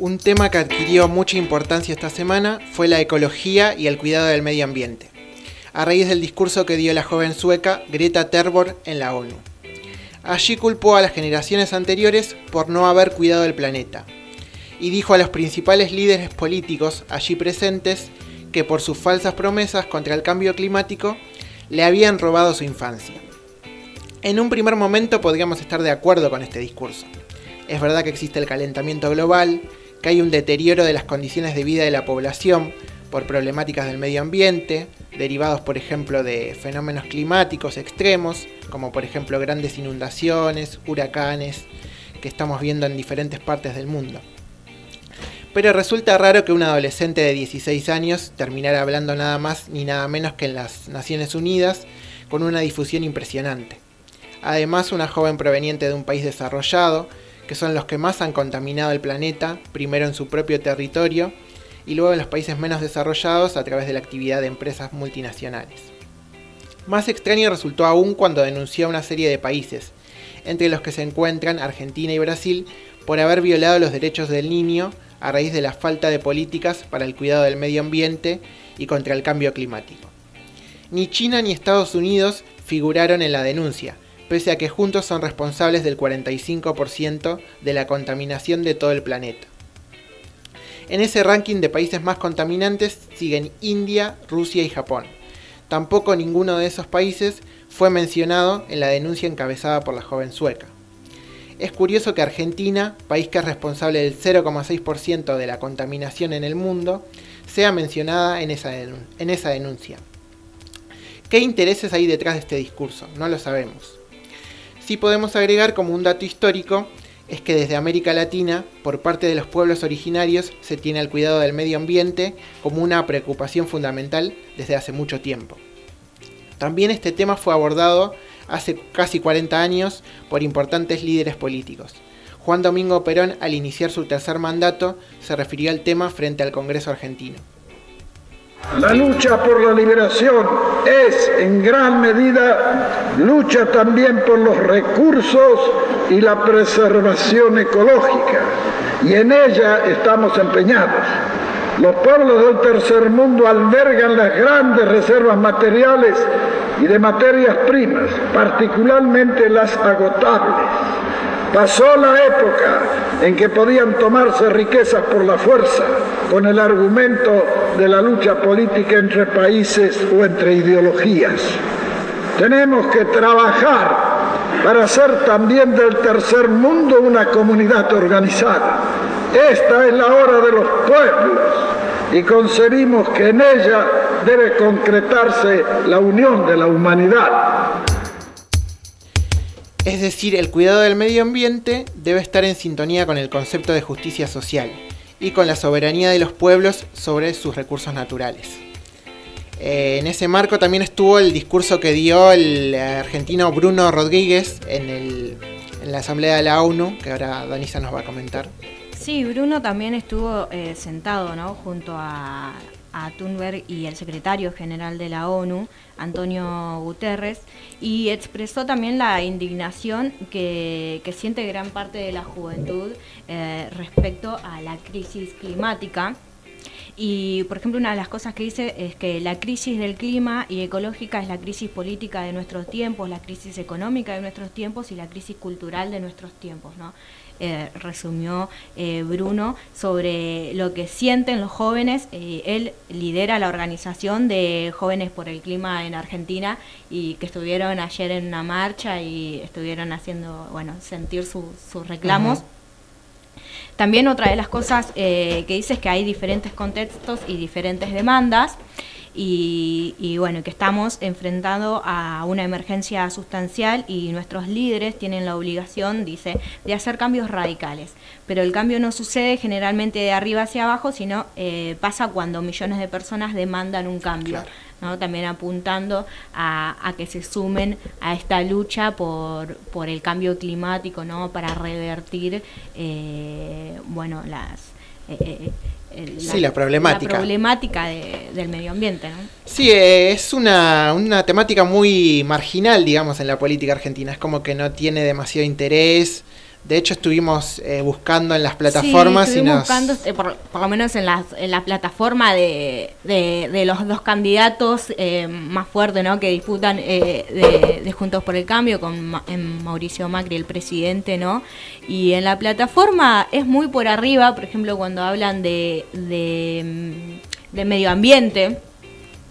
Un tema que adquirió mucha importancia esta semana fue la ecología y el cuidado del medio ambiente, a raíz del discurso que dio la joven sueca Greta Thunberg en la ONU. Allí culpó a las generaciones anteriores por no haber cuidado el planeta, y dijo a los principales líderes políticos allí presentes que por sus falsas promesas contra el cambio climático le habían robado su infancia. En un primer momento podríamos estar de acuerdo con este discurso. Es verdad que existe el calentamiento global, que hay un deterioro de las condiciones de vida de la población por problemáticas del medio ambiente, derivados por ejemplo de fenómenos climáticos extremos, como por ejemplo grandes inundaciones, huracanes, que estamos viendo en diferentes partes del mundo. Pero resulta raro que un adolescente de 16 años terminara hablando nada más ni nada menos que en las Naciones Unidas, con una difusión impresionante. Además, una joven proveniente de un país desarrollado, que son los que más han contaminado el planeta, primero en su propio territorio y luego en los países menos desarrollados a través de la actividad de empresas multinacionales. Más extraño resultó aún cuando denunció a una serie de países, entre los que se encuentran Argentina y Brasil, por haber violado los derechos del niño a raíz de la falta de políticas para el cuidado del medio ambiente y contra el cambio climático. Ni China ni Estados Unidos figuraron en la denuncia, pese a que juntos son responsables del 45% de la contaminación de todo el planeta. En ese ranking de países más contaminantes siguen India, Rusia y Japón. Tampoco ninguno de esos países fue mencionado en la denuncia encabezada por la joven sueca. Es curioso que Argentina, país que es responsable del 0,6% de la contaminación en el mundo, sea mencionada en esa, en esa denuncia. ¿Qué intereses hay detrás de este discurso? No lo sabemos. Sí podemos agregar como un dato histórico es que desde América Latina, por parte de los pueblos originarios, se tiene el cuidado del medio ambiente como una preocupación fundamental desde hace mucho tiempo. También este tema fue abordado hace casi 40 años por importantes líderes políticos. Juan Domingo Perón, al iniciar su tercer mandato, se refirió al tema frente al Congreso argentino. La lucha por la liberación es en gran medida lucha también por los recursos y la preservación ecológica. Y en ella estamos empeñados. Los pueblos del tercer mundo albergan las grandes reservas materiales y de materias primas, particularmente las agotables. Pasó la época en que podían tomarse riquezas por la fuerza, con el argumento de la lucha política entre países o entre ideologías. Tenemos que trabajar para hacer también del tercer mundo una comunidad organizada. Esta es la hora de los pueblos y concebimos que en ella debe concretarse la unión de la humanidad. Es decir, el cuidado del medio ambiente debe estar en sintonía con el concepto de justicia social y con la soberanía de los pueblos sobre sus recursos naturales. Eh, en ese marco también estuvo el discurso que dio el argentino Bruno Rodríguez en, la Asamblea de la ONU, que ahora Danisa nos va a comentar. Sí, Bruno también estuvo eh, sentado ¿no? junto a, a Thunberg y el secretario general de la ONU, Antonio Guterres, y expresó también la indignación que, siente gran parte de la juventud eh, respecto a la crisis climática. Y, por ejemplo, una de las cosas que dice es que la crisis del clima y ecológica es la crisis política de nuestros tiempos, la crisis económica de nuestros tiempos y la crisis cultural de nuestros tiempos. ¿no? Eh, resumió eh, Bruno sobre lo que sienten los jóvenes. Eh, él lidera la organización de Jóvenes por el Clima en Argentina y que estuvieron ayer en una marcha y estuvieron haciendo, bueno, sentir sus reclamos. También otra de las cosas que dice es que hay diferentes contextos y diferentes demandas y, bueno, que estamos enfrentando a una emergencia sustancial y nuestros líderes tienen la obligación, dice, de hacer cambios radicales. Pero el cambio no sucede generalmente de arriba hacia abajo, sino eh, pasa cuando millones de personas demandan un cambio. ¿no? También apuntando a, que se sumen a esta lucha por, por el cambio climático, ¿no? para revertir eh, bueno, las... Eh, sí, la problemática. La problemática del medio ambiente, ¿no? Sí, es una, una, temática muy marginal, digamos, en la política argentina. Es como que no tiene demasiado interés De hecho, estuvimos eh, buscando en las plataformas sí, y nos... buscando, eh, por, lo menos en, las, en la plataforma de, de, los dos candidatos eh, más fuertes ¿no? que disputan de, de, Juntos por el Cambio, con Mauricio Macri, el presidente, ¿no? Y en la plataforma es muy por arriba, por ejemplo, cuando hablan de, de, medio ambiente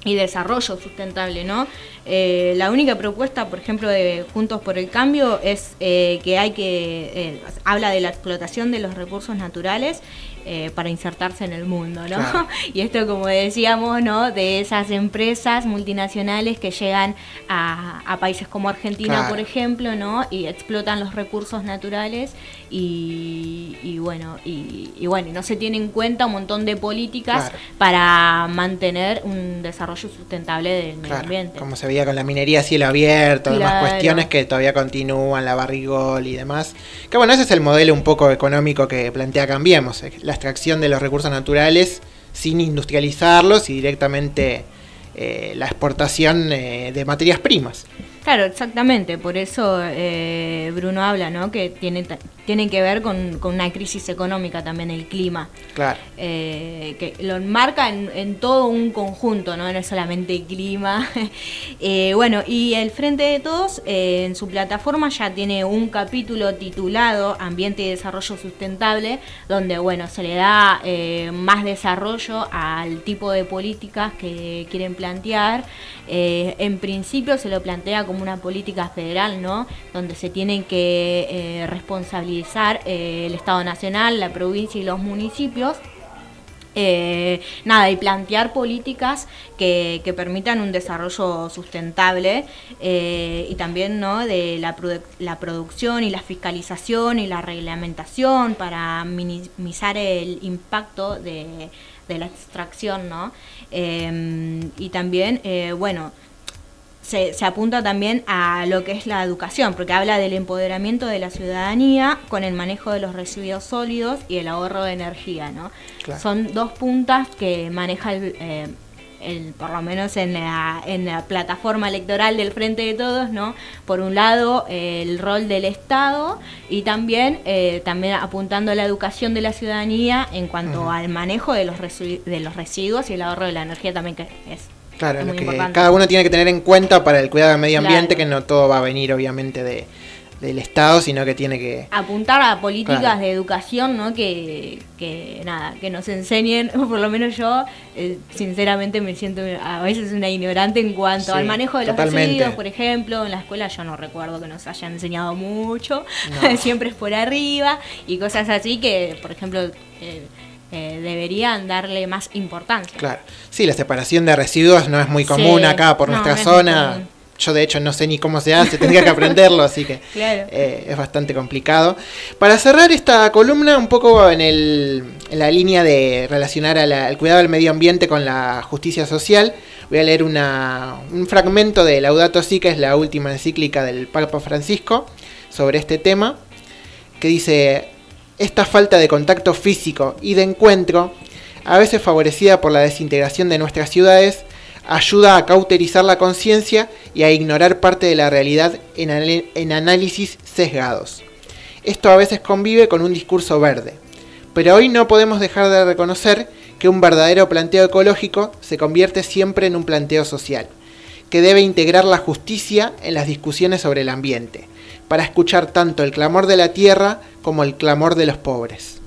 y desarrollo sustentable, ¿no? Eh, la única propuesta, por ejemplo, de Juntos por el Cambio es eh, que hay que, eh, habla de la explotación de los recursos naturales eh, para insertarse en el mundo, ¿no? Y esto, como decíamos, ¿no? De esas empresas multinacionales que llegan a, países como Argentina, por ejemplo, ¿no? Y explotan los recursos naturales y, bueno, y, bueno, no se tiene en cuenta un montón de políticas para mantener un desarrollo sustentable del medio ambiente. Como se veía con la minería a cielo abierto, demás cuestiones que todavía continúan, la barrigol y demás. Que bueno, ese es el modelo un poco económico que plantea Cambiemos la extracción de los recursos naturales sin industrializarlos y directamente eh, la exportación eh, de materias primas. Claro, exactamente. Por eso eh, Bruno habla, ¿no? Que tiene, tiene que ver con, una crisis económica también el clima. Claro. Eh, que lo enmarca en, todo un conjunto, ¿no? No es solamente clima. Eh, bueno, y el Frente de Todos en su plataforma ya tiene un capítulo titulado Ambiente y Desarrollo Sustentable, donde, bueno, se le da más desarrollo al tipo de políticas que quieren plantear. en principio se lo plantea como una política federal, ¿no? Donde se tienen que eh, eh, el Estado Nacional, la provincia y los municipios. Eh, nada, y plantear políticas que, permitan un desarrollo sustentable y también ¿no? de la, la, producción y la fiscalización y la reglamentación para minimizar el impacto de, de la extracción, ¿no? y también, bueno, se, apunta también a lo que es la educación, porque habla del empoderamiento de la ciudadanía con el manejo de los residuos sólidos y el ahorro de energía, ¿no? Son dos puntas que maneja el, eh, el, por lo menos en la, en la plataforma electoral del Frente de Todos, ¿no? Por un lado, el rol del Estado y también, eh, también apuntando a la educación de la ciudadanía en cuanto al manejo de los, de los residuos y el ahorro de la energía también, que es Claro, lo que cada uno tiene que tener en cuenta para el cuidado del medio ambiente, que no todo va a venir obviamente de, del Estado, sino que tiene que... Apuntar a políticas de educación, ¿no? Que, que, nada, que nos enseñen, por lo menos yo, eh, sinceramente me siento a veces una ignorante en cuanto al manejo de los residuos, por ejemplo, en la escuela yo no recuerdo que nos hayan enseñado mucho, siempre es por arriba y cosas así que, por ejemplo... Eh, eh, deberían darle más importancia. Claro, sí, la separación de residuos no es muy común acá por nuestra zona. Yo de hecho no sé ni cómo se hace, tendría que aprenderlo, así que eh, es bastante complicado. Para cerrar esta columna, un poco en, el, en la línea de relacionar al cuidado del medio ambiente con la justicia social, voy a leer una, un fragmento de Laudato Si, que es la última encíclica del Papa Francisco, sobre este tema, que dice, esta falta de contacto físico y de encuentro, a veces favorecida por la desintegración de nuestras ciudades, ayuda a cauterizar la conciencia y a ignorar parte de la realidad en, análisis sesgados. Esto a veces convive con un discurso verde, pero hoy no podemos dejar de reconocer que un verdadero planteo ecológico se convierte siempre en un planteo social, que debe integrar la justicia en las discusiones sobre el ambiente, para escuchar tanto el clamor de la tierra como el clamor de los pobres.